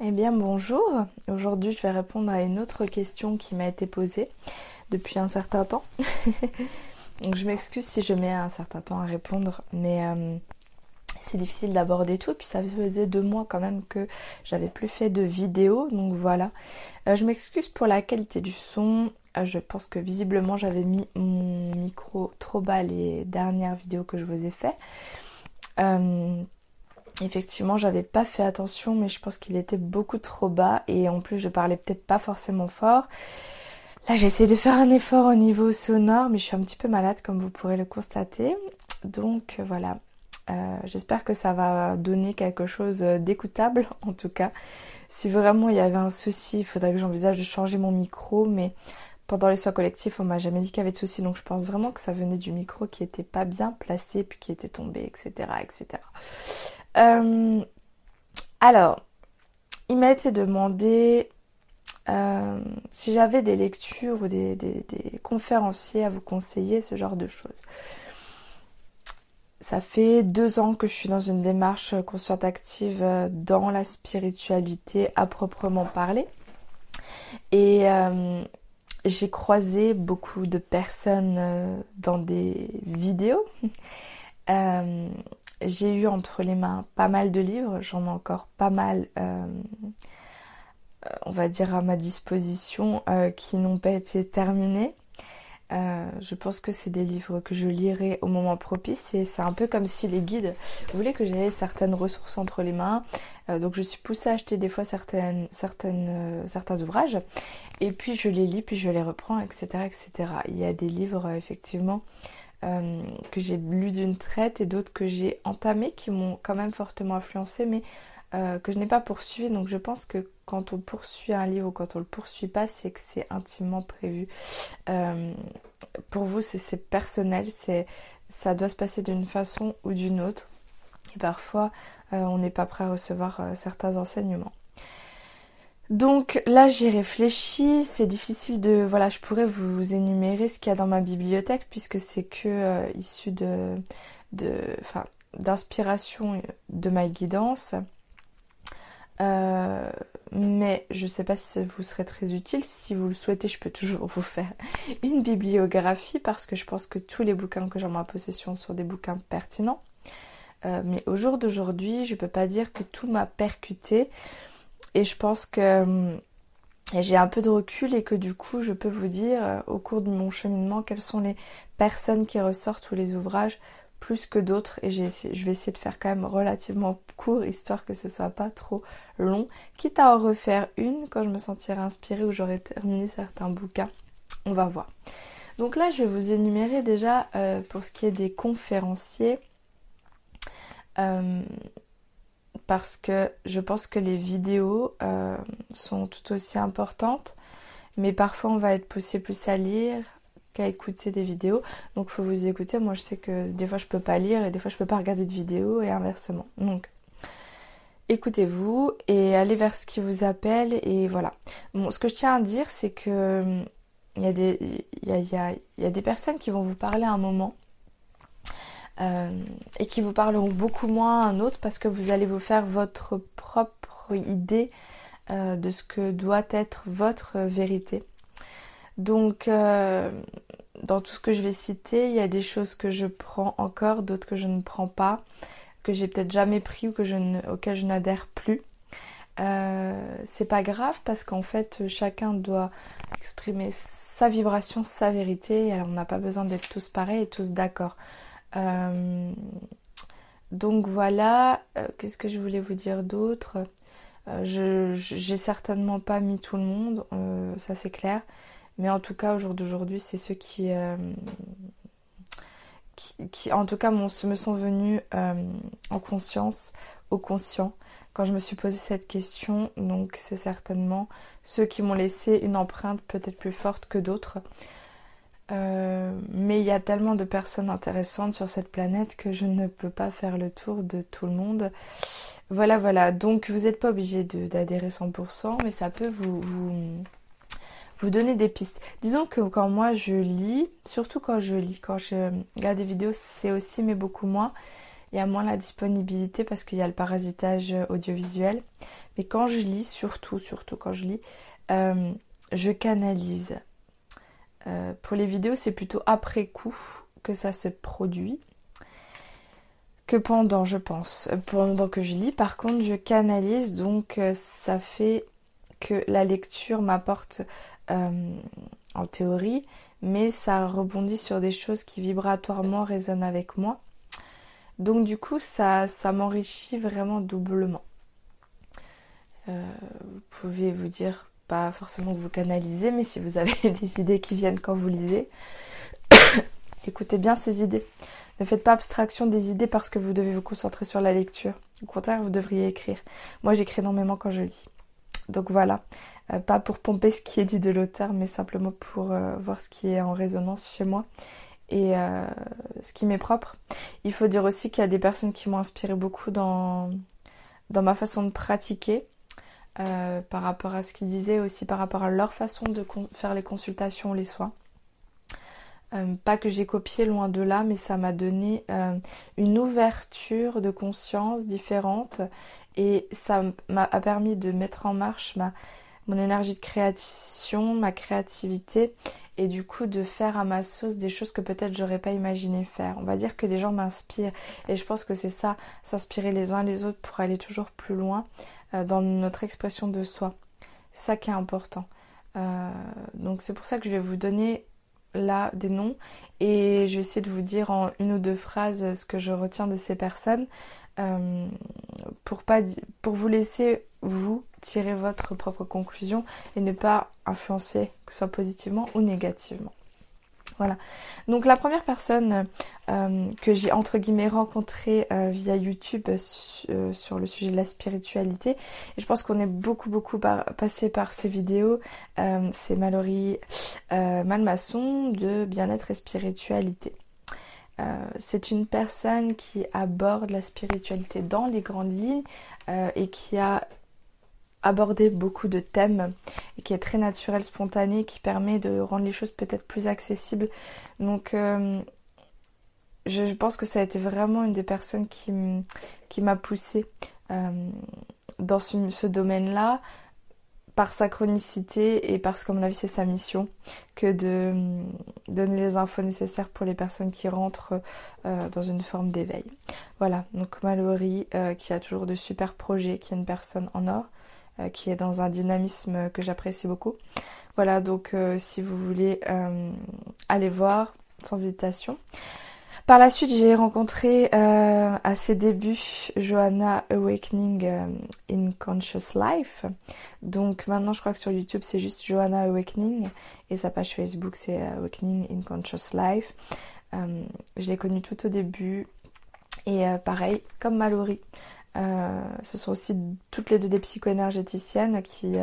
Eh bien bonjour, aujourd'hui je vais répondre à une autre question qui m'a été posée depuis un certain temps. Donc je m'excuse si je mets un certain temps à répondre, mais euh, c'est difficile d'aborder tout. Et puis ça faisait deux mois quand même que j'avais plus fait de vidéos, donc voilà. Euh, je m'excuse pour la qualité du son. Euh, je pense que visiblement j'avais mis mon micro trop bas les dernières vidéos que je vous ai fait. Effectivement, j'avais pas fait attention, mais je pense qu'il était beaucoup trop bas et en plus je parlais peut-être pas forcément fort. Là, j'essaie de faire un effort au niveau sonore, mais je suis un petit peu malade comme vous pourrez le constater. Donc voilà, euh, j'espère que ça va donner quelque chose d'écoutable en tout cas. Si vraiment il y avait un souci, il faudrait que j'envisage de changer mon micro, mais pendant les soins collectifs, on m'a jamais dit qu'il y avait de souci, donc je pense vraiment que ça venait du micro qui était pas bien placé, puis qui était tombé, etc. etc. Euh, alors, il m'a été demandé euh, si j'avais des lectures ou des, conférenciers à vous conseiller, ce genre de choses. Ça fait deux ans que je suis dans une démarche consciente active dans la spiritualité à proprement parler. Et euh, j'ai croisé beaucoup de personnes dans des vidéos. J'ai eu entre les mains pas mal de livres, j'en ai encore pas mal, euh, euh, on va dire, à ma disposition euh, qui n'ont pas été terminés. je pense que c'est des livres que je lirai au moment propice et c'est un peu comme si les guides voulaient que j'aie certaines ressources entre les mains. donc je suis poussée à acheter des fois certaines, certaines, certains ouvrages et puis je les lis, puis je les reprends, etc. etc. Il y a des livres effectivement euh, que j'ai lu d'une traite et d'autres que j'ai entamées qui m'ont quand même fortement influencé mais euh, que je n'ai pas poursuivi. Donc je pense que quand on poursuit un livre ou quand on le poursuit pas, c'est que c'est intimement prévu. Euh, pour vous, c'est personnel, ça doit se passer d'une façon ou d'une autre. Et parfois, on n'est pas prêt à recevoir certains enseignements. Donc là j'ai réfléchi, c'est difficile de voilà, je pourrais vous énumérer ce qu'il y a dans ma bibliothèque puisque c'est que euh, issu de d'inspiration de ma guidance. Euh, mais je ne sais pas si vous serait très utile. Si vous le souhaitez, je peux toujours vous faire une bibliographie parce que je pense que tous les bouquins que j'ai en ma possession sont des bouquins pertinents. Euh, mais au jour d'aujourd'hui, je ne peux pas dire que tout m'a percuté. Et je pense que hum, j'ai un peu de recul et que du coup je peux vous dire euh, au cours de mon cheminement quelles sont les personnes qui ressortent ou les ouvrages plus que d'autres. Et je vais essayer de faire quand même relativement court histoire que ce soit pas trop long. Quitte à en refaire une quand je me sentirai inspirée ou j'aurai terminé certains bouquins. On va voir. Donc là je vais vous énumérer déjà euh, pour ce qui est des conférenciers. Euh, parce que je pense que les vidéos euh, sont tout aussi importantes, mais parfois on va être poussé plus à lire qu'à écouter des vidéos. Donc il faut vous écouter. Moi je sais que des fois je peux pas lire et des fois je peux pas regarder de vidéos et inversement. Donc écoutez-vous et allez vers ce qui vous appelle et voilà. Ce que je tiens à dire c'est que il y a des personnes qui vont vous parler à un moment euh, et qui vous parleront beaucoup moins à un autre parce que vous allez vous faire votre propre idée euh, de ce que doit être votre vérité. Donc, euh, dans tout ce que je vais citer, il y a des choses que je prends encore, d'autres que je ne prends pas, que j'ai peut-être jamais pris ou que je auxquelles je n'adhère plus. c'est pas grave parce qu'en fait, chacun doit exprimer sa vibration, sa vérité. Et on n'a pas besoin d'être tous pareils et tous d'accord. Euh, donc voilà, euh, qu'est-ce que je voulais vous dire d'autre? Euh, j'ai certainement pas mis tout le monde, ça c'est clair. Mais en tout cas, au jour d'aujourd'hui, c'est ceux qui, qui, en tout cas, me sont venus en conscience, au conscient, quand je me suis posé cette question. Donc, c'est certainement ceux qui m'ont laissé une empreinte peut-être plus forte que d'autres. Euh, mais il y a tellement de personnes intéressantes sur cette planète que je ne peux pas faire le tour de tout le monde. Voilà, voilà. Donc vous n'êtes pas obligé d'adhérer 100%, mais ça peut vous, vous, donner des pistes. Disons que quand moi je lis, surtout quand je lis, quand je regarde des vidéos, c'est aussi, mais beaucoup moins. Il y a moins la disponibilité parce qu'il y a le parasitage audiovisuel. mais quand je lis, surtout, surtout quand je lis, euh, je canalise. Euh, pour les vidéos, c'est plutôt après coup que ça se produit que pendant, je pense. Pendant que je lis, par contre, je canalise, donc ça fait que la lecture m'apporte en théorie, mais ça rebondit sur des choses qui vibratoirement résonnent avec moi. Donc du coup, ça, ça m'enrichit vraiment doublement. Euh, vous pouvez vous dire, forcément que vous canalisez, mais si vous avez des idées qui viennent quand vous lisez, écoutez bien ces idées. Ne faites pas abstraction des idées parce que vous devez vous concentrer sur la lecture. Au contraire, vous devriez écrire. Moi, j'écris énormément quand je lis. Donc voilà, euh, pas pour pomper ce qui est dit de l'auteur, mais simplement pour euh, voir ce qui est en résonance chez moi et euh, ce qui m'est propre. Il faut dire aussi qu'il y a des personnes qui m'ont inspiré beaucoup dans, dans ma façon de pratiquer. Par rapport à ce qu'ils disaient, aussi par rapport à leur façon de faire les consultations, les soins. pas que j'ai copié loin de là, mais ça m'a donné une ouverture de conscience différente et ça m'a permis de mettre en marche ma, mon énergie de création, ma créativité et du coup de faire à ma sauce des choses que peut-être j'aurais pas imaginé faire. On va dire que les gens m'inspirent et je pense que c'est ça, s'inspirer les uns les autres pour aller toujours plus loin euh, dans notre expression de soi. Ça qui est important. Euh, donc c'est pour ça que je vais vous donner là des noms et je vais essayer de vous dire en une ou deux phrases ce que je retiens de ces personnes. Euh, pour, pas, pour vous laisser, vous, tirer votre propre conclusion et ne pas influencer, que ce soit positivement ou négativement. Voilà. Donc la première personne euh, que j'ai entre guillemets rencontrée euh, via YouTube sur le sujet de la spiritualité, et je pense qu'on est beaucoup beaucoup passé par ces vidéos, c'est Mallory Malmaçon de bien-être et spiritualité. Euh, c'est une personne qui aborde la spiritualité dans les grandes lignes euh, et qui a abordé beaucoup de thèmes et qui est très naturel, spontané, qui permet de rendre les choses peut-être plus accessibles. Donc euh, je pense que ça a été vraiment une des personnes qui, m'a poussée dans ce domaine-là par sa chronicité et parce qu'à mon avis c'est sa mission que de hum, donner les infos nécessaires pour les personnes qui rentrent euh, dans une forme d'éveil. Voilà, donc Mallory euh, qui a toujours de super projets, qui est une personne en or, euh, qui est dans un dynamisme que j'apprécie beaucoup. Voilà, donc si vous voulez aller voir sans hésitation. Par la suite, j'ai rencontré euh, à ses débuts Johanna Awakening euh, in Conscious Life. Donc maintenant, je crois que sur YouTube, c'est juste Johanna Awakening et sa page Facebook, c'est Awakening in Conscious Life. Euh, je l'ai connue tout au début et pareil, comme Mallory. Ce sont aussi toutes les deux des psycho-énergéticiennes qui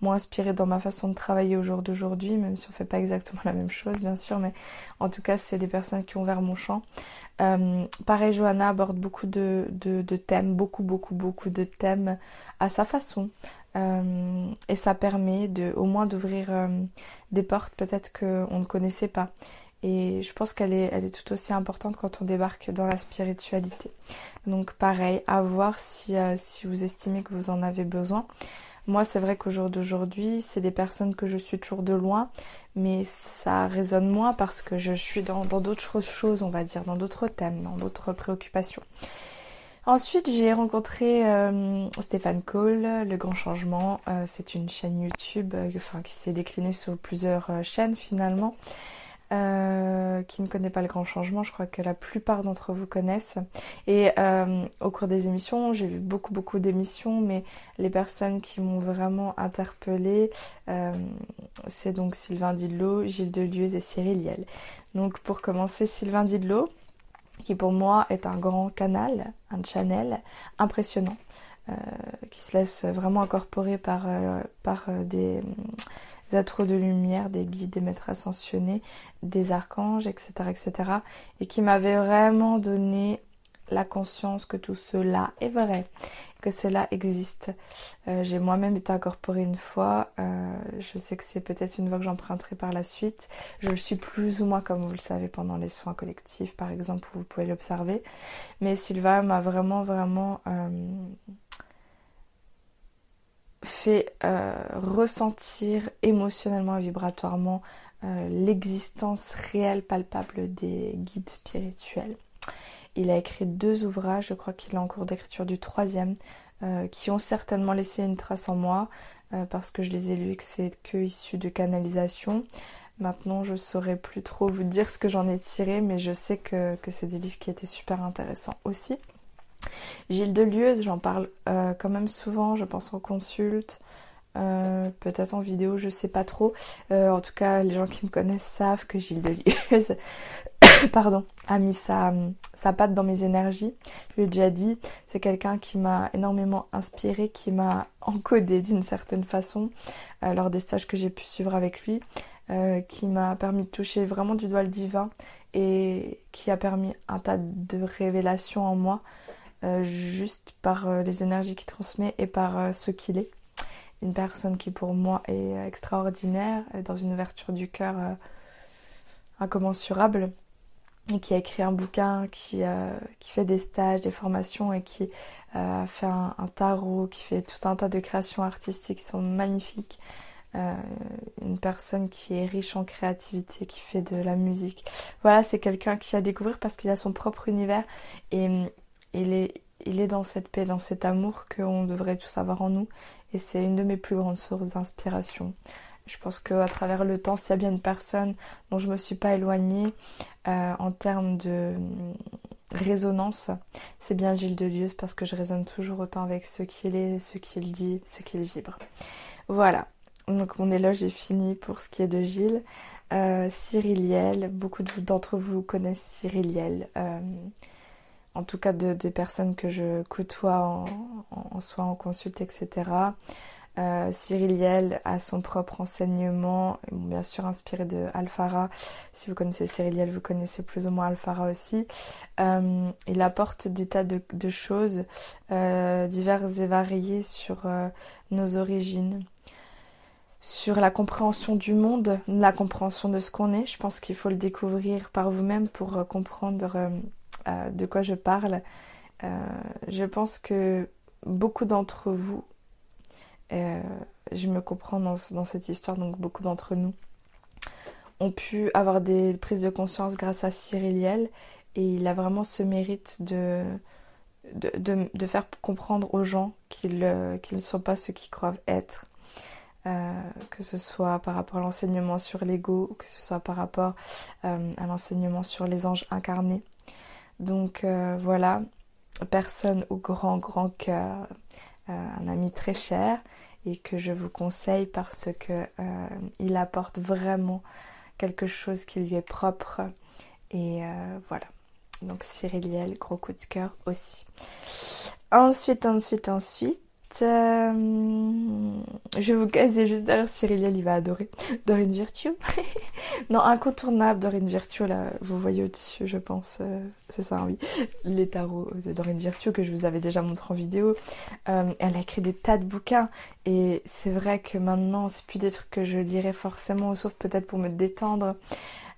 m'ont inspiré dans ma façon de travailler au jour d'aujourd'hui, même si on fait pas exactement la même chose, bien sûr, mais en tout cas, c'est des personnes qui ont ouvert mon champ. Euh, pareil, Johanna aborde beaucoup de, thèmes, beaucoup, beaucoup, beaucoup de thèmes à sa façon. Euh, et ça permet de, au moins d'ouvrir euh, des portes peut-être qu'on ne connaissait pas. Et je pense qu'elle est, elle est tout aussi importante quand on débarque dans la spiritualité. Donc pareil, à voir si, si vous estimez que vous en avez besoin. Moi, c'est vrai qu'au jour d'aujourd'hui, c'est des personnes que je suis toujours de loin, mais ça résonne moins parce que je suis dans d'autres choses, on va dire, dans d'autres thèmes, dans d'autres préoccupations. Ensuite, j'ai rencontré euh, Stéphane Cole, Le Grand Changement. Euh, c'est une chaîne YouTube euh, qui s'est déclinée sur plusieurs chaînes finalement. Euh, qui ne connaît pas le grand changement, je crois que la plupart d'entre vous connaissent. Et euh, au cours des émissions, j'ai vu beaucoup beaucoup d'émissions, mais les personnes qui m'ont vraiment interpellée, euh, c'est donc Sylvain Didlot, Gilles Delieuse et Cyril Liel. Donc pour commencer, Sylvain Didlot, qui pour moi est un grand canal, un channel impressionnant. qui se laisse vraiment incorporer par, par des, des êtres de lumière, des guides, des maîtres ascensionnés, des archanges, etc. etc. et qui m'avait vraiment donné la conscience que tout cela est vrai, que cela existe. Euh, j'ai moi-même été incorporée une fois, euh, je sais que c'est peut-être une voie que j'emprunterai par la suite. Je le suis plus ou moins comme vous le savez pendant les soins collectifs par exemple, où vous pouvez l'observer. Mais Sylvain m'a vraiment vraiment... Euh, fait ressentir émotionnellement et vibratoirement l'existence réelle, palpable des guides spirituels. Il a écrit deux ouvrages, je crois qu'il est en cours d'écriture du troisième, qui ont certainement laissé une trace en moi, parce que je les ai lus que c'est que issu de canalisation. Maintenant, je saurais plus trop vous dire ce que j'en ai tiré, mais je sais que, c'est des livres qui étaient super intéressants aussi. Gilles Delieuse, j'en parle euh, quand même souvent, je pense en consulte, euh, peut-être en vidéo, je sais pas trop. Euh, en tout cas, les gens qui me connaissent savent que Gilles Delieuse pardon, a mis sa, patte dans mes énergies. Je lui déjà dit, c'est quelqu'un qui m'a énormément inspiré, qui m'a encodé d'une certaine façon lors des stages que j'ai pu suivre avec lui. Qui m'a permis de toucher vraiment du doigt le divin et qui a permis un tas de révélations en moi juste par euh, les énergies qu'il transmet et par ce qu'il est. Une personne qui pour moi est extraordinaire, dans une ouverture du cœur incommensurable et qui a écrit un bouquin, qui, qui fait des stages, des formations et qui fait un, tarot, qui fait tout un tas de créations artistiques qui sont magnifiques. Euh, une personne qui est riche en créativité, qui fait de la musique. Voilà, c'est quelqu'un qui a découvert parce qu'il a son propre univers il est, il est dans cette paix, dans cet amour qu'on devrait tous avoir en nous. Et c'est une de mes plus grandes sources d'inspiration. Je pense qu'à travers le temps, s'il y a bien une personne dont je ne me suis pas éloignée euh, en termes de mm, résonance, c'est bien Gilles Delieuse parce que je résonne toujours autant avec ce qu'il est, ce qu'il dit, ce qu'il vibre. Voilà, donc mon éloge est fini pour ce qui est de Gilles. Euh, Cyriliel, beaucoup d'entre vous connaissent Cyriliel. Euh, en tout cas de, des personnes que je côtoie en, en, soit en consulte, etc. Euh, Cyriliel a son propre enseignement, bien sûr inspiré de Alphara. Si vous connaissez Cyriliel, vous connaissez plus ou moins Alphara aussi. Euh, il apporte des tas de, choses diverses et variées sur nos origines, sur la compréhension du monde, la compréhension de ce qu'on est. Je pense qu'il faut le découvrir par vous-même pour euh, comprendre euh, euh, de quoi je parle. je pense que beaucoup d'entre vous, je me comprends dans, cette histoire, donc beaucoup d'entre nous, ont pu avoir des prises de conscience grâce à Cyriliel et il a vraiment ce mérite de, faire comprendre aux gens qu'ils ne sont pas ce qu'ils croient être euh, que ce soit par rapport à l'enseignement sur l'ego, que ce soit par rapport euh, à l'enseignement sur les anges incarnés. Donc euh, voilà, personne au grand grand cœur, un ami très cher et que je vous conseille parce que il apporte vraiment quelque chose qui lui est propre et voilà. Donc Cyriliel, gros coup de cœur aussi. Ensuite, ensuite, ensuite, euh, je vous caser juste derrière Cyriliel, il va adorer. Dorine Virtue. non, incontournable Dorine Virtue, là, vous voyez au-dessus, je pense. Euh, c'est ça, oui. Les tarots de Dorine Virtue que je vous avais déjà montré en vidéo. Euh, elle a écrit des tas de bouquins. Et c'est vrai que maintenant, c'est plus des trucs que je lirais forcément, sauf peut-être pour me détendre.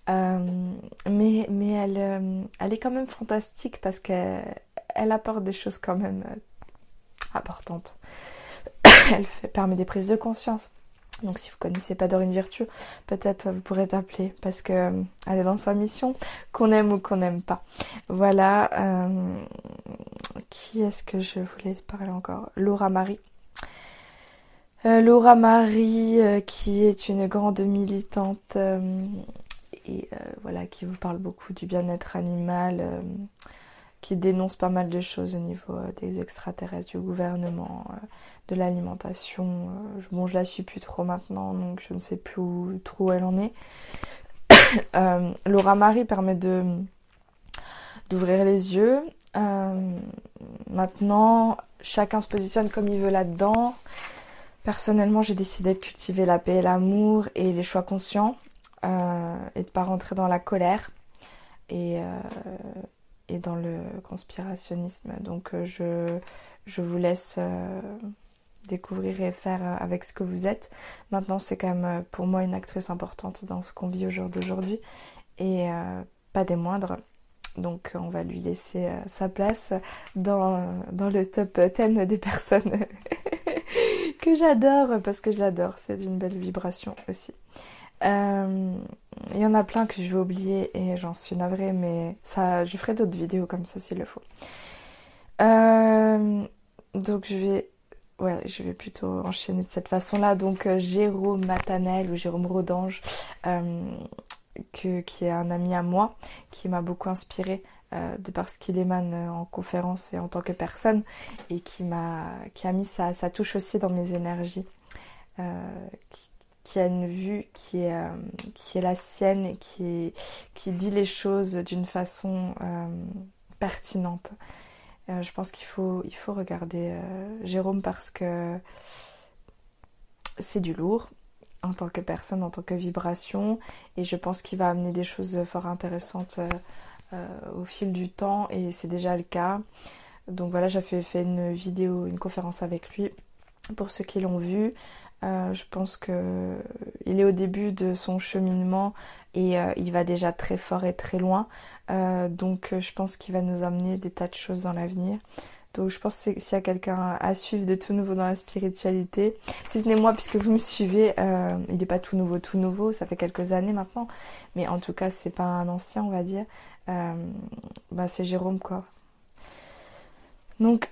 mais mais elle, elle est quand même fantastique parce qu'elle elle apporte des choses quand même importante. Elle permet des prises de conscience. Donc si vous connaissez pas Dorine Virtue, peut-être vous pourrez t'appeler parce que euh, est dans sa mission, qu'on aime ou qu'on n'aime pas. Voilà. Euh, qui est-ce que je voulais parler encore? Laura Marie. Euh, Laura Marie, qui est une grande militante et voilà, qui vous parle beaucoup du bien-être animal qui dénonce pas mal de choses au niveau euh, des extraterrestres, du gouvernement, euh, de l'alimentation. Euh, bon, je la suis plus trop maintenant, donc je ne sais plus trop où elle en est. Laura Marie permet de d'ouvrir les yeux. maintenant, chacun se positionne comme il veut là-dedans. Personnellement, j'ai décidé de cultiver la paix et l'amour et les choix conscients et de pas rentrer dans la colère. Et, et dans le conspirationnisme. Donc euh, je, je vous laisse euh, découvrir et faire euh, avec ce que vous êtes. Maintenant, c'est quand même pour moi une actrice importante dans ce qu'on vit au jour d'aujourd'hui et pas des moindres. Donc on va lui laisser sa place dans, dans le top 10 des personnes que j'adore parce que je l'adore. C'est d'une belle vibration aussi. Euh, il y en a plein que je vais oublier et j'en suis navrée, mais ça, je ferai d'autres vidéos comme ça s'il le faut. Euh, donc je vais, ouais, je vais plutôt enchaîner de cette façon-là. Donc euh, Jérôme Matanel ou Jérôme Rodange, que, qui est un ami à moi, qui m'a beaucoup inspiré de par ce qu'il émane en conférence et en tant que personne, et qui m'a, qui a mis sa, touche aussi dans mes énergies, a une vue qui est, euh, qui est la sienne et qui, qui dit les choses d'une façon euh, pertinente. Euh, je pense qu'il faut, il faut regarder Jérôme parce que c'est du lourd en tant que personne, en tant que vibration, et je pense qu'il va amener des choses fort intéressantes au fil du temps, et c'est déjà le cas. Donc voilà, j'ai fait une vidéo, une conférence avec lui pour ceux qui l'ont vu. Euh, je pense que il est au début de son cheminement et euh, il va déjà très fort et très loin. Euh, donc je pense qu'il va nous amener des tas de choses dans l'avenir. Donc je pense que s'il y a quelqu'un à suivre de tout nouveau dans la spiritualité, si ce n'est moi puisque vous me suivez, il n'est pas tout nouveau, tout nouveau, ça fait quelques années maintenant, mais en tout cas c'est pas un ancien on va dire. bah c'est Jérôme quoi. Donc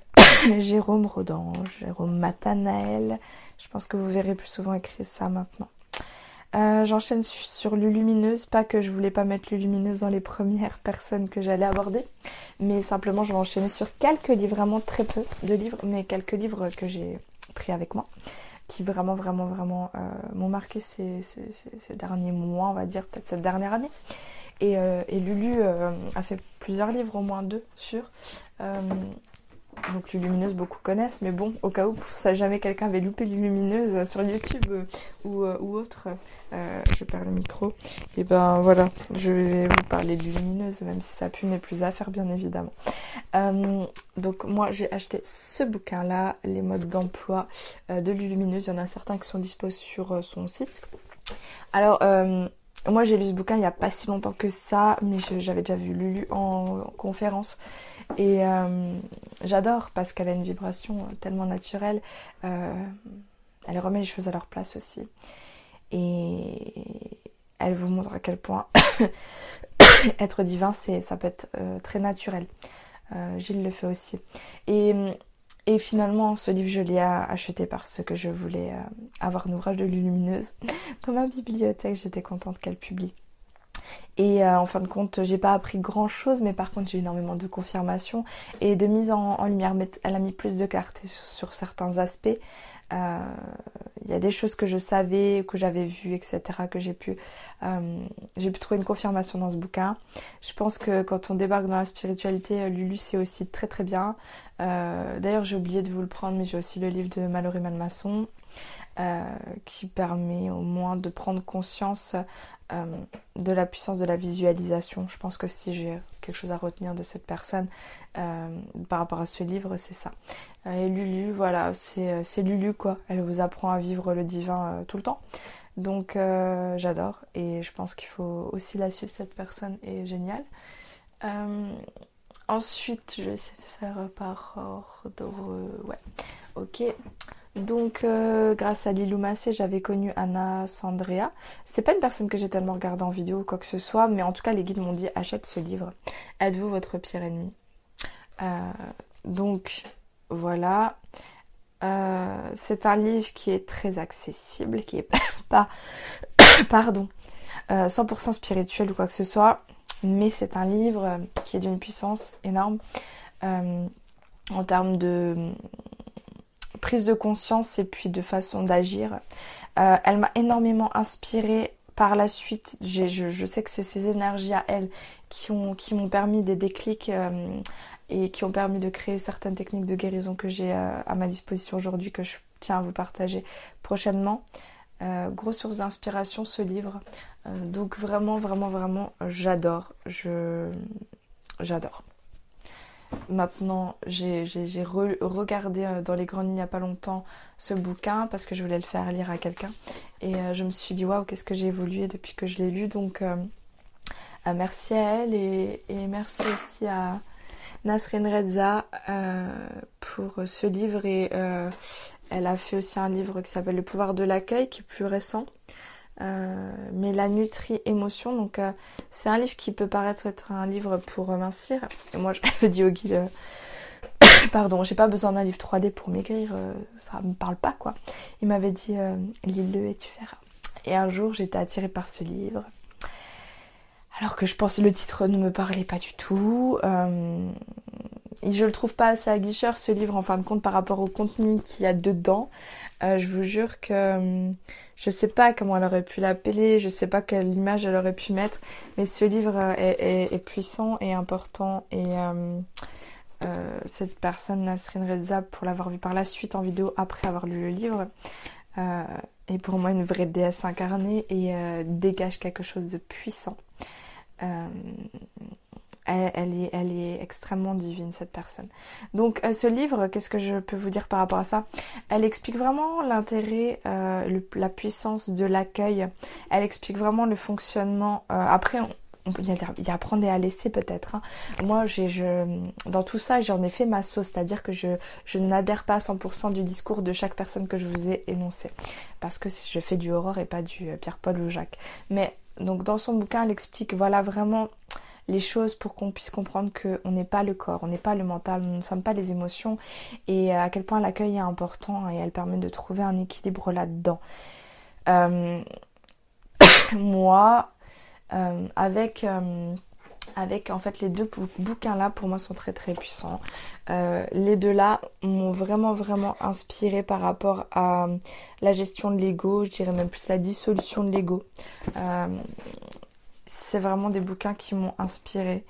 Jérôme Rodan, Jérôme Matanael, je pense que vous verrez plus souvent écrire ça maintenant. Euh, j'enchaîne sur Lulumineuse, pas que je voulais pas mettre Lulumineuse dans les premières personnes que j'allais aborder, mais simplement je vais enchaîner sur quelques livres, vraiment très peu de livres, mais quelques livres que j'ai pris avec moi, qui vraiment vraiment vraiment euh, m'ont marqué ces, derniers mois, on va dire peut-être cette dernière année. Et, euh, Lulu a fait plusieurs livres, au moins deux, sur donc Lumineuse beaucoup connaissent, mais bon, au cas où, ça jamais quelqu'un avait loupé Lumineuse sur YouTube euh, ou, euh, ou, autre, euh, je perds le micro. Et ben voilà, je vais vous parler de Lumineuse, même si ça pue n'est plus à faire bien évidemment. donc moi j'ai acheté ce bouquin-là, les modes d'emploi de Lumineuse. Il y en a certains qui sont disposés sur son site. Alors moi j'ai lu ce bouquin il n'y a pas si longtemps que ça, mais j'avais déjà vu Lulu en conférence. Et euh, j'adore parce qu'elle a une vibration tellement naturelle. Euh, elle remet les choses à leur place aussi. Et elle vous montre à quel point être divin, ça peut être euh, très naturel. Gilles le fait aussi. Et, et, finalement, ce livre, je l'ai acheté parce que je voulais avoir un ouvrage de lumineuse dans ma bibliothèque. J'étais contente qu'elle publie. Et euh, en fin de compte, j'ai pas appris grand chose, mais par contre, j'ai énormément de confirmations et de mise en, lumière. Elle a mis plus de clarté sur, certains aspects. Euh, il y a des choses que je savais, que j'avais vues, etc., que j'ai pu, euh, j'ai pu trouver une confirmation dans ce bouquin. Je pense que quand on débarque dans la spiritualité, Lulu, c'est aussi très très bien. D'ailleurs, j'ai oublié de vous le prendre, mais j'ai aussi le livre de Mallory Malmaçon. Qui permet au moins de prendre conscience euh, de la puissance de la visualisation. Je pense que si j'ai quelque chose à retenir de cette personne euh, par rapport à ce livre, c'est ça. Euh, et Lulu, voilà, c'est Lulu quoi. Elle vous apprend à vivre le divin tout le temps. Donc j'adore et je pense qu'il faut aussi la suivre, cette personne est géniale. ensuite, je vais essayer de faire par ordre. Ouais, ok. Donc, euh, grâce à Lilou Massé, j'avais connu Anna Sandrea. C'est pas une personne que j'ai tellement regardée en vidéo ou quoi que ce soit, mais en tout cas, les guides m'ont dit achète ce livre. Êtes-vous votre pire ennemi? Euh, Donc, voilà. Euh, c'est un livre qui est très accessible, qui est pas, pardon, 100% spirituel ou quoi que ce soit, mais c'est un livre qui est d'une puissance énorme en termes de prise de conscience et puis de façon d'agir. Euh, elle m'a énormément inspirée par la suite. Je, je, sais que c'est ces énergies à elle qui m'ont qui permis des déclics euh, et qui ont permis de créer certaines techniques de guérison que j'ai euh, à ma disposition aujourd'hui, que je tiens à vous partager prochainement. grosse source d'inspiration ce livre. donc vraiment, vraiment, vraiment, j'adore. Je j'adore. Maintenant, j'ai regardé euh, dans les grandes lignes il n'y a pas longtemps ce bouquin parce que je voulais le faire lire à quelqu'un. Et euh, je me suis dit, waouh, qu'est-ce que j'ai évolué depuis que je l'ai lu. Donc, euh, merci à elle et, merci aussi à Nasrin Reza pour ce livre et, elle a fait aussi un livre qui s'appelle Le pouvoir de l'accueil, qui est plus récent. Mais la nutri émotion, donc c'est un livre qui peut paraître être un livre pour mincir. Et moi, je dis au guide, pardon, j'ai pas besoin d'un livre 3D pour maigrir, ça me parle pas quoi. Il m'avait dit, lis-le et tu verras. Et un jour, j'étais attirée par ce livre. Alors que je pensais le titre ne me parlait pas du tout. Euh, je le trouve pas assez aguicheur ce livre en fin de compte par rapport au contenu qu'il y a dedans. Euh, je vous jure que euh, je sais pas comment elle aurait pu l'appeler, je sais pas quelle image elle aurait pu mettre, mais ce livre est, puissant et important et cette personne, Nasrin Reza, pour l'avoir vu par la suite en vidéo après avoir lu le livre, est pour moi une vraie déesse incarnée et dégage quelque chose de puissant. Euh, elle, est, extrêmement divine, cette personne. Donc, euh, ce livre, qu'est-ce que je peux vous dire par rapport à ça? Elle explique vraiment l'intérêt, euh, la puissance de l'accueil. Elle explique vraiment le fonctionnement. après, on, peut y apprendre et à laisser peut-être. Hein. Moi, dans tout ça, j'en ai fait ma sauce, c'est-à-dire que je, je n'adhère pas à 100% du discours de chaque personne que je vous ai énoncé, parce que je fais du Aurore et pas du Pierre-Paul ou Jacques. Mais donc dans son bouquin, elle explique voilà vraiment les choses pour qu'on puisse comprendre qu'on n'est pas le corps, on n'est pas le mental, nous ne sommes pas les émotions et à quel point l'accueil est important et elle permet de trouver un équilibre là-dedans. Euh, moi, euh, avec euh, en fait les deux bouquins là pour moi sont très très puissants. Euh, les deux là m'ont vraiment vraiment inspiré par rapport à la gestion de l'ego, je dirais même plus la dissolution de l'ego. Euh, c'est vraiment des bouquins qui m'ont inspiré.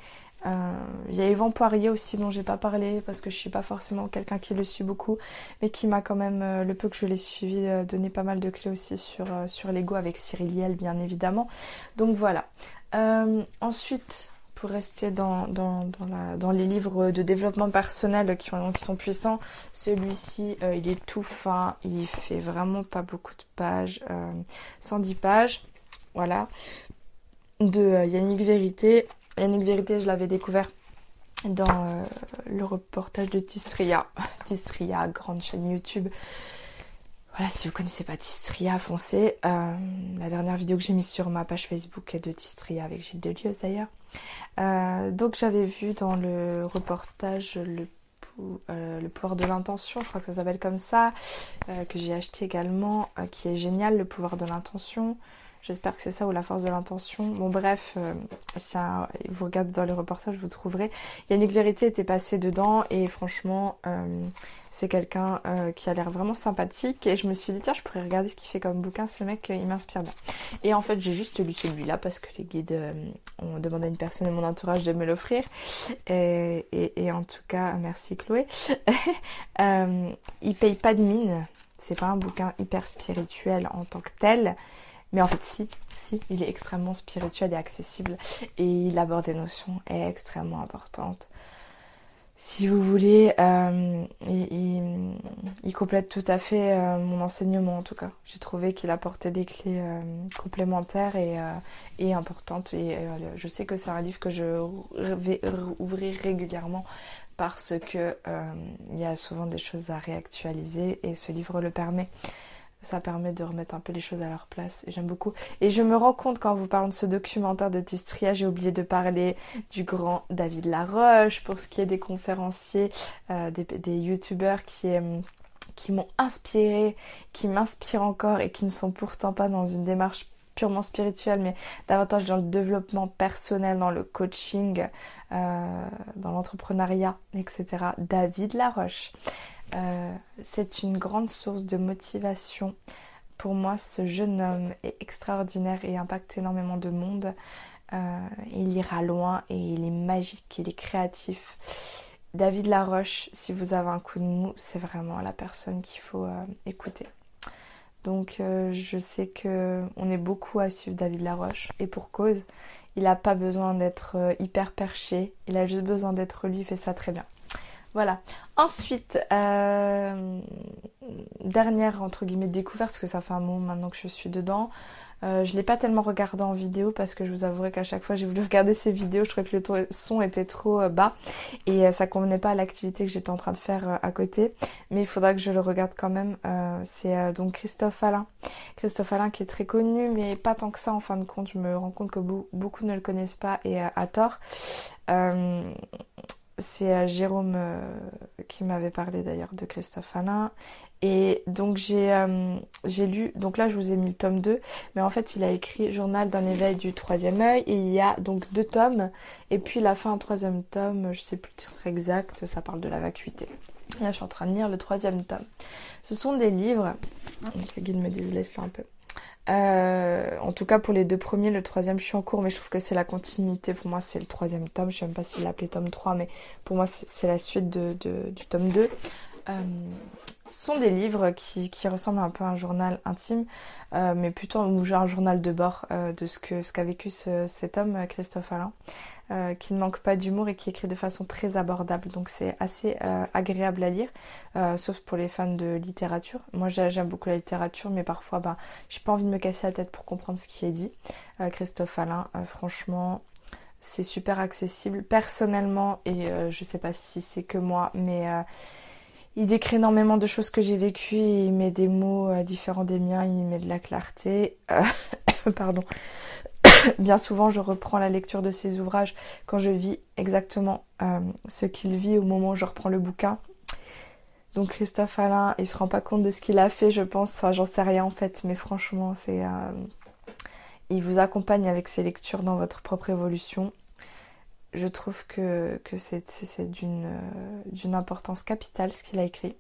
Euh, il y a Yvan Poirier aussi dont j'ai pas parlé parce que je suis pas forcément quelqu'un qui le suit beaucoup, mais qui m'a quand même, le peu que je l'ai suivi, donné pas mal de clés aussi sur, sur l'ego avec Cyril Liel bien évidemment. Donc voilà. ensuite, pour rester dans, les livres de développement personnel qui, sont puissants, celui-ci, euh, il est tout fin, il fait vraiment pas beaucoup de pages, 110 euh, pages, voilà, de euh, Yannick Vérité. Yannick Vérité, je l'avais découvert dans le reportage de Tistria. Tistria, grande chaîne YouTube. Voilà, si vous connaissez pas Tistria, foncez. la dernière vidéo que j'ai mise sur ma page Facebook est de Tistria avec Gilles Delieuse d'ailleurs. Euh, donc j'avais vu dans le reportage le, euh, pouvoir de l'intention, je crois que ça s'appelle comme ça, euh, que j'ai acheté également, qui est génial, le pouvoir de l'intention. J'espère que c'est ça ou la force de l'intention. Bon bref, ça, vous regardez dans les reportages, vous trouverez. Yannick Vérité était passé dedans et franchement, c'est quelqu'un euh, qui a l'air vraiment sympathique. Et je me suis dit tiens je pourrais regarder ce qu'il fait comme bouquin. Ce mec euh, il m'inspire bien. Et en fait j'ai juste lu celui-là parce que les guides euh, ont demandé à une personne de mon entourage de me l'offrir. Et, en tout cas merci Chloé. Il paye pas de mine. C'est pas un bouquin hyper spirituel en tant que tel mais en fait si si il est extrêmement spirituel et accessible et il aborde des notions extrêmement importantes si vous voulez, euh, il, complète tout à fait euh, mon enseignement en tout cas. J'ai trouvé qu'il apportait des clés euh, complémentaires et, importantes. Et je sais que c'est un livre que je vais ouvrir régulièrement parce que il y a souvent des choses à réactualiser et ce livre le permet ça permet de remettre un peu les choses à leur place j'aime beaucoup. Et je me rends compte quand vous parlez de ce documentaire de Tistria, j'ai oublié de parler du grand David Laroche pour ce qui est des conférenciers, euh, des, youtubeurs qui, euh, qui m'ont inspiré, qui m'inspirent encore et qui ne sont pourtant pas dans une démarche purement spirituelle mais davantage dans le développement personnel, dans le coaching, euh, dans l'entrepreneuriat, etc. David Laroche. Euh, c'est une grande source de motivation. Pour moi, ce jeune homme est extraordinaire et impacte énormément de monde. Euh, il ira loin et il est magique, il est créatif. David Laroche, si vous avez un coup de mou, c'est vraiment la personne qu'il faut euh, écouter. Donc je sais que on est beaucoup à suivre David Laroche et pour cause, il n'a pas besoin d'être hyper perché, il a juste besoin d'être lui, il fait ça très bien. Voilà. Ensuite, euh, dernière entre guillemets découverte, parce que ça fait un moment maintenant que je suis dedans. Euh, je l'ai pas tellement regardé en vidéo parce que je vous avouerai qu'à chaque fois j'ai voulu regarder ces vidéos, je trouvais que le son était trop euh, bas et ça convenait pas à l'activité que j'étais en train de faire à côté. Mais il faudra que je le regarde quand même. c'est donc Christophe Alain. Christophe Alain qui est très connu mais pas tant que ça en fin de compte. Je me rends compte que beaucoup ne le connaissent pas et à tort. C'est Jérôme qui m'avait parlé d'ailleurs de Christophe Alain et donc euh, j'ai lu, donc là je vous ai mis le tome 2, mais en fait il a écrit Journal d'un éveil du troisième œil et il y a donc deux tomes et puis la fin troisième tome, je sais plus le titre exact, ça parle de la vacuité. Là je suis en train de lire le troisième tome. Ce sont des livres, donc les guides me disent laisse-le un peu. Euh, en tout cas pour les deux premiers, le troisième je suis en cours mais je trouve que c'est la continuité, pour moi c'est le troisième tome, je sais même pas s'il l'appelait tome 3 mais pour moi c'est la suite du tome 2. Euh, sont des livres qui, ressemblent un peu à un journal intime, euh, mais plutôt un journal de bord euh, de ce qu'a ce qu'a vécu cet homme, Christophe Alain, euh, qui ne manque pas d'humour et qui écrit de façon très abordable. Donc c'est assez agréable à lire, sauf pour les fans de littérature. Moi j'aime beaucoup la littérature, mais parfois ben, j'ai pas envie de me casser la tête pour comprendre ce qui est dit. Christophe Alain, franchement, c'est super accessible. Personnellement, et je sais pas si c'est que moi, mais il décrit énormément de choses que j'ai vécues, il met des mots euh, différents des miens, il met de la clarté. Euh, pardon. Bien souvent, je reprends la lecture de ses ouvrages quand je vis exactement euh, ce qu'il vit au moment où je reprends le bouquin. Donc Christophe Alain, il se rend pas compte de ce qu'il a fait, je pense. J'en sais rien en fait, mais franchement, c'est, il vous accompagne avec ses lectures dans votre propre évolution je trouve que, c'est euh, d'une importance capitale ce qu'il a écrit.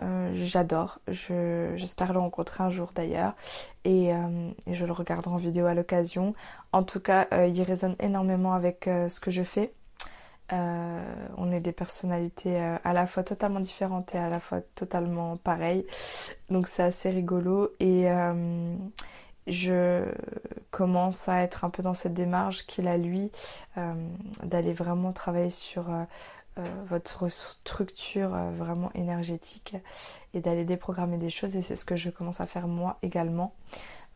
Euh, j'adore, j'espère le rencontrer un jour d'ailleurs euh, et, je le regarderai en vidéo à l'occasion. En tout cas, il résonne énormément avec ce que je fais. on est des personnalités à la fois totalement différentes et à la fois totalement pareilles. Donc c'est assez rigolo et, je commence à être un peu dans cette démarche qu'il a lui euh, d'aller vraiment travailler sur euh, euh, votre structure vraiment énergétique et d'aller déprogrammer des choses et c'est ce que je commence à faire moi également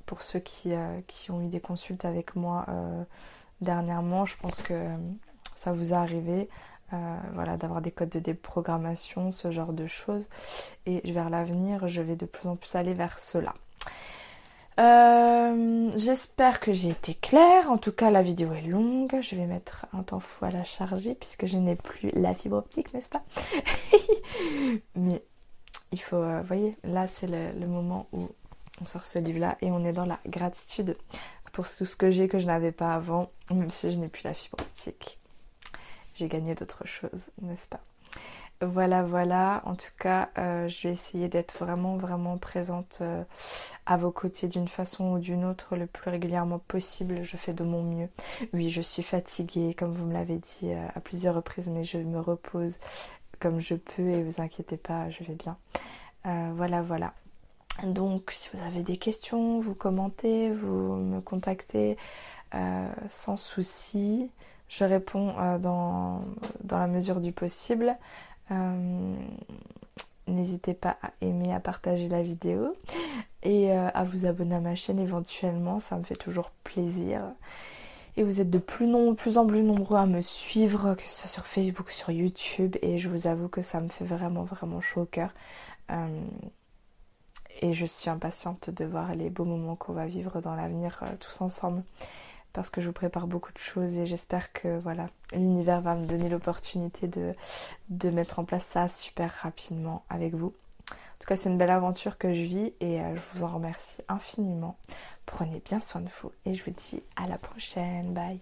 pour ceux qui, qui ont eu des consultes avec moi dernièrement je pense que ça vous est arrivé voilà, d'avoir des codes de déprogrammation, ce genre de choses. Et vers l'avenir, je vais de plus en plus aller vers cela. Euh, j'espère que j'ai été claire. En tout cas, la vidéo est longue. Je vais mettre un temps fou à la charger puisque je n'ai plus la fibre optique, n'est-ce pas? Mais il faut, euh, vous voyez, là c'est le, moment où on sort ce livre-là et on est dans la gratitude pour tout ce que j'ai que je n'avais pas avant, même si je n'ai plus la fibre optique. J'ai gagné d'autres choses, n'est-ce pas? Voilà, voilà. En tout cas, euh, je vais essayer d'être vraiment, vraiment présente euh, à vos côtés d'une façon ou d'une autre le plus régulièrement possible. Je fais de mon mieux. Oui, je suis fatiguée, comme vous me l'avez dit euh, à plusieurs reprises, mais je me repose comme je peux et vous inquiétez pas, je vais bien. voilà, voilà. Donc, si vous avez des questions, vous commentez, vous me contactez sans souci. Je réponds dans, dans la mesure du possible. Euh, n'hésitez pas à aimer, à partager la vidéo et euh, à vous abonner à ma chaîne éventuellement, ça me fait toujours plaisir. Et vous êtes de plus, plus en plus nombreux à me suivre, que ce soit sur Facebook ou sur YouTube, et je vous avoue que ça me fait vraiment, vraiment chaud au cœur. Euh, et je suis impatiente de voir les beaux moments qu'on va vivre dans l'avenir tous ensemble parce que je vous prépare beaucoup de choses et j'espère que voilà l'univers va me donner l'opportunité de, de mettre en place ça super rapidement avec vous. En tout cas, c'est une belle aventure que je vis et euh, je vous en remercie infiniment. Prenez bien soin de vous et je vous dis à la prochaine. Bye.